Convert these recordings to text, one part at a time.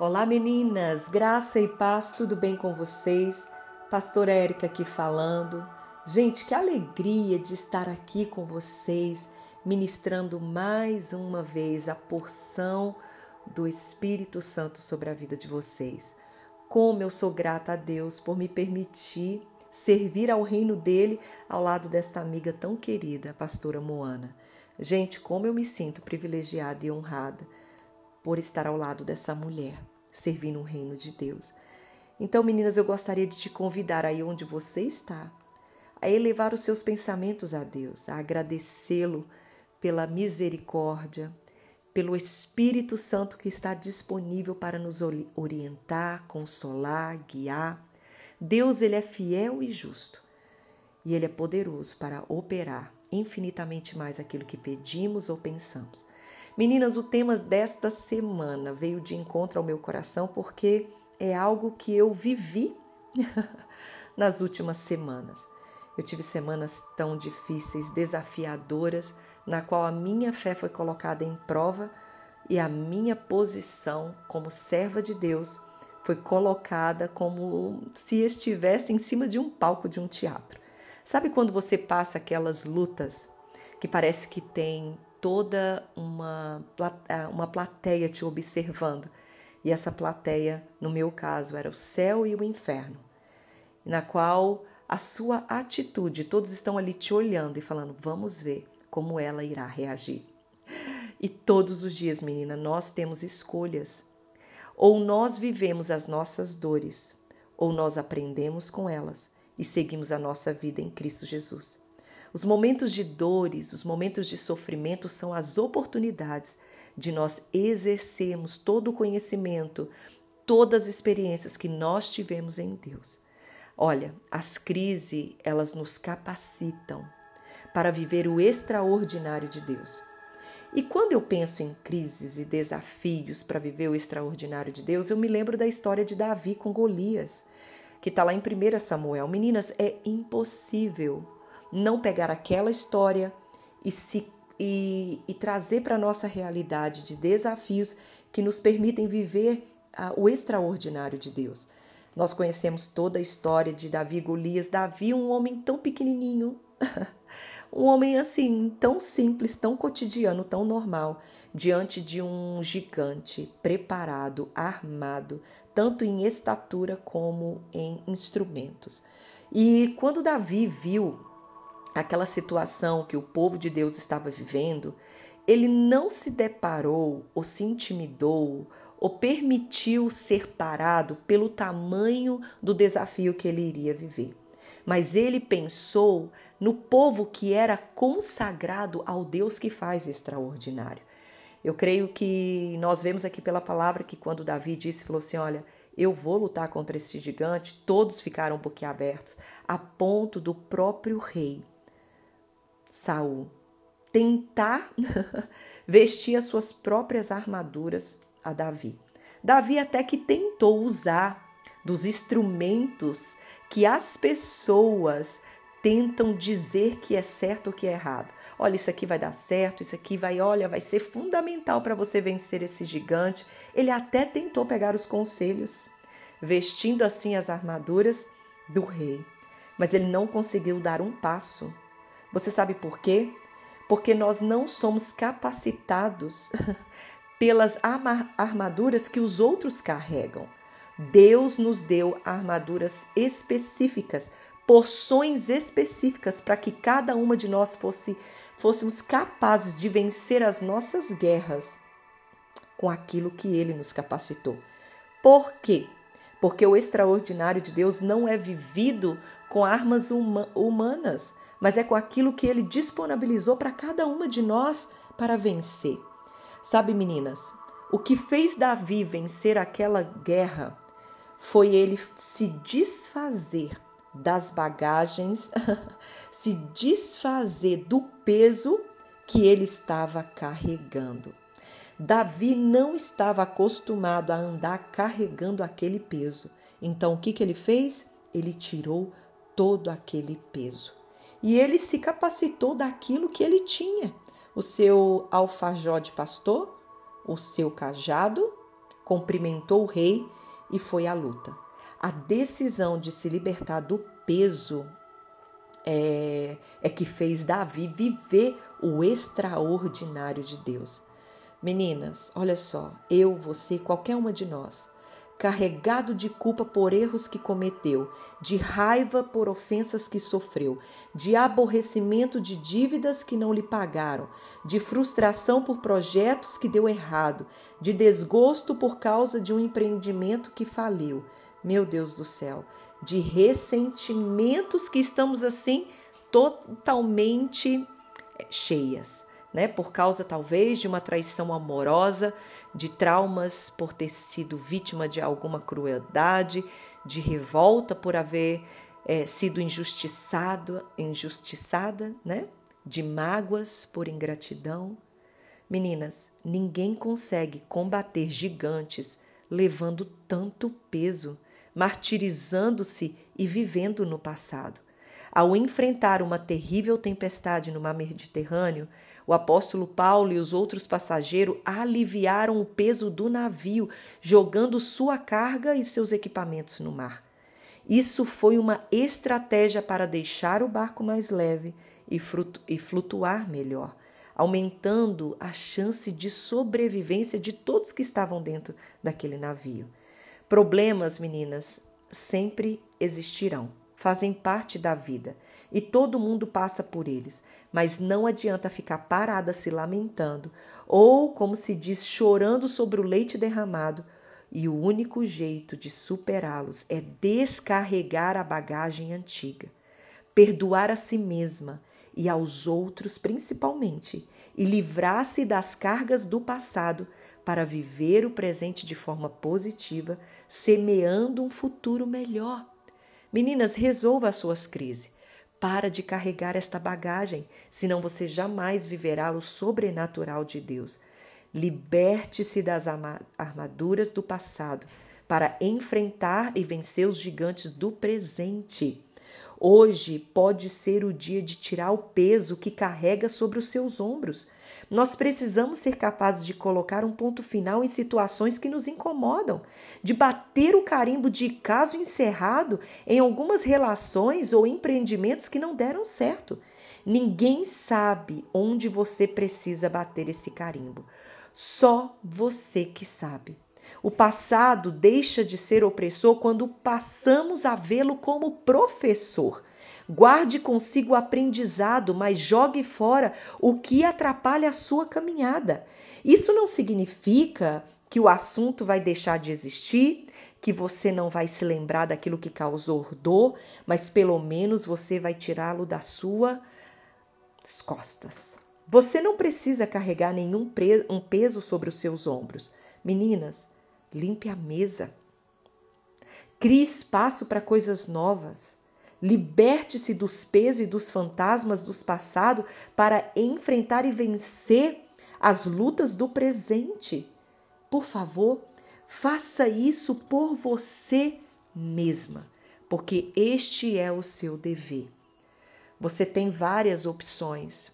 Olá meninas, graça e paz, tudo bem com vocês? Pastora Érica aqui falando. Gente, que alegria de estar aqui com vocês, ministrando mais uma vez a porção do Espírito Santo sobre a vida de vocês. Como eu sou grata a Deus por me permitir servir ao reino dele ao lado desta amiga tão querida, a pastora Moana. Gente, como eu me sinto privilegiada e honrada por estar ao lado dessa mulher, servindo o reino de Deus. Então, meninas, eu gostaria de te convidar aí onde você está, a elevar os seus pensamentos a Deus, a agradecê-lo pela misericórdia, pelo Espírito Santo que está disponível para nos orientar, consolar, guiar. Deus, ele é fiel e justo, e ele é poderoso para operar infinitamente mais aquilo que pedimos ou pensamos. Meninas, o tema desta semana veio de encontro ao meu coração porque é algo que eu vivi nas últimas semanas. Eu tive semanas tão difíceis, desafiadoras, na qual a minha fé foi colocada em prova e a minha posição como serva de Deus foi colocada como se estivesse em cima de um palco de um teatro. Sabe quando você passa aquelas lutas que parece que tem toda uma, uma plateia te observando. E essa plateia, no meu caso, era o céu e o inferno, na qual a sua atitude, todos estão ali te olhando e falando: vamos ver como ela irá reagir. E todos os dias, menina, nós temos escolhas. Ou nós vivemos as nossas dores, ou nós aprendemos com elas e seguimos a nossa vida em Cristo Jesus. Os momentos de dores, os momentos de sofrimento são as oportunidades de nós exercermos todo o conhecimento, todas as experiências que nós tivemos em Deus. Olha, as crises, elas nos capacitam para viver o extraordinário de Deus. E quando eu penso em crises e desafios para viver o extraordinário de Deus, eu me lembro da história de Davi com Golias, que está lá em 1 Samuel. Meninas, é impossível não pegar aquela história e se e, e trazer para a nossa realidade de desafios que nos permitem viver uh, o extraordinário de Deus. Nós conhecemos toda a história de Davi e Golias. Davi, um homem tão pequenininho, um homem assim, tão simples, tão cotidiano, tão normal, diante de um gigante preparado, armado, tanto em estatura como em instrumentos. E quando Davi viu aquela situação que o povo de Deus estava vivendo, ele não se deparou ou se intimidou ou permitiu ser parado pelo tamanho do desafio que ele iria viver. Mas ele pensou no povo que era consagrado ao Deus que faz extraordinário. Eu creio que nós vemos aqui pela palavra que quando Davi disse, falou assim: Olha, eu vou lutar contra esse gigante, todos ficaram boquiabertos, a ponto do próprio rei Saul tentar vestir as suas próprias armaduras a Davi. Davi até que tentou usar dos instrumentos que as pessoas tentam dizer que é certo ou que é errado. Olha, isso aqui vai dar certo, isso aqui vai, olha, vai ser fundamental para você vencer esse gigante. Ele até tentou pegar os conselhos, vestindo assim as armaduras do rei, mas ele não conseguiu dar um passo você sabe por quê? Porque nós não somos capacitados pelas armaduras que os outros carregam. Deus nos deu armaduras específicas, porções específicas para que cada uma de nós fosse fôssemos capazes de vencer as nossas guerras com aquilo que ele nos capacitou. Por quê? Porque o extraordinário de Deus não é vivido com armas huma humanas, mas é com aquilo que ele disponibilizou para cada uma de nós para vencer. Sabe, meninas, o que fez Davi vencer aquela guerra foi ele se desfazer das bagagens, se desfazer do peso que ele estava carregando. Davi não estava acostumado a andar carregando aquele peso. Então, o que, que ele fez? Ele tirou todo aquele peso. E ele se capacitou daquilo que ele tinha: o seu alfajor de pastor, o seu cajado, cumprimentou o rei e foi à luta. A decisão de se libertar do peso é, é que fez Davi viver o extraordinário de Deus. Meninas, olha só, eu, você, qualquer uma de nós, carregado de culpa por erros que cometeu, de raiva por ofensas que sofreu, de aborrecimento de dívidas que não lhe pagaram, de frustração por projetos que deu errado, de desgosto por causa de um empreendimento que faliu. Meu Deus do céu, de ressentimentos que estamos assim totalmente eh, cheias né? Por causa talvez de uma traição amorosa, de traumas por ter sido vítima de alguma crueldade, de revolta por haver é, sido injustiçado, injustiçada, né? De mágoas por ingratidão. Meninas, ninguém consegue combater gigantes levando tanto peso, martirizando-se e vivendo no passado. Ao enfrentar uma terrível tempestade no mar Mediterrâneo, o apóstolo Paulo e os outros passageiros aliviaram o peso do navio, jogando sua carga e seus equipamentos no mar. Isso foi uma estratégia para deixar o barco mais leve e flutuar melhor, aumentando a chance de sobrevivência de todos que estavam dentro daquele navio. Problemas, meninas, sempre existirão fazem parte da vida e todo mundo passa por eles, mas não adianta ficar parada se lamentando ou, como se diz, chorando sobre o leite derramado. E o único jeito de superá-los é descarregar a bagagem antiga, perdoar a si mesma e aos outros principalmente, e livrar-se das cargas do passado para viver o presente de forma positiva, semeando um futuro melhor. Meninas, resolva as suas crises. Para de carregar esta bagagem, senão você jamais viverá o sobrenatural de Deus. Liberte-se das armaduras do passado para enfrentar e vencer os gigantes do presente. Hoje pode ser o dia de tirar o peso que carrega sobre os seus ombros. Nós precisamos ser capazes de colocar um ponto final em situações que nos incomodam, de bater o carimbo de caso encerrado em algumas relações ou empreendimentos que não deram certo. Ninguém sabe onde você precisa bater esse carimbo. Só você que sabe. O passado deixa de ser opressor quando passamos a vê-lo como professor. Guarde consigo o aprendizado, mas jogue fora o que atrapalha a sua caminhada. Isso não significa que o assunto vai deixar de existir, que você não vai se lembrar daquilo que causou dor, mas pelo menos você vai tirá-lo das suas costas. Você não precisa carregar nenhum um peso sobre os seus ombros. Meninas, limpe a mesa. Crie espaço para coisas novas. Liberte-se dos pesos e dos fantasmas do passado para enfrentar e vencer as lutas do presente. Por favor, faça isso por você mesma, porque este é o seu dever. Você tem várias opções,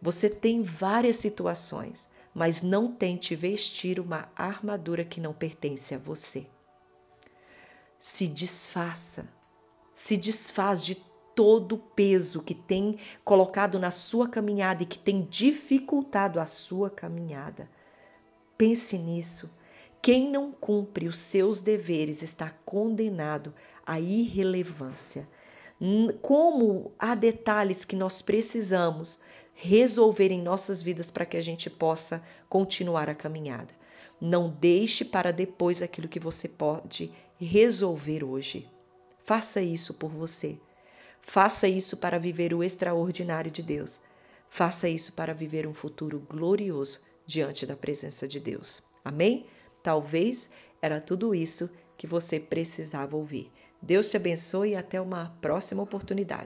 você tem várias situações mas não tente vestir uma armadura que não pertence a você. Se desfaça, se desfaz de todo o peso que tem colocado na sua caminhada e que tem dificultado a sua caminhada. Pense nisso. Quem não cumpre os seus deveres está condenado à irrelevância. Como há detalhes que nós precisamos resolver em nossas vidas para que a gente possa continuar a caminhada. Não deixe para depois aquilo que você pode resolver hoje. Faça isso por você. Faça isso para viver o extraordinário de Deus. Faça isso para viver um futuro glorioso diante da presença de Deus. Amém? Talvez era tudo isso que você precisava ouvir. Deus te abençoe e até uma próxima oportunidade.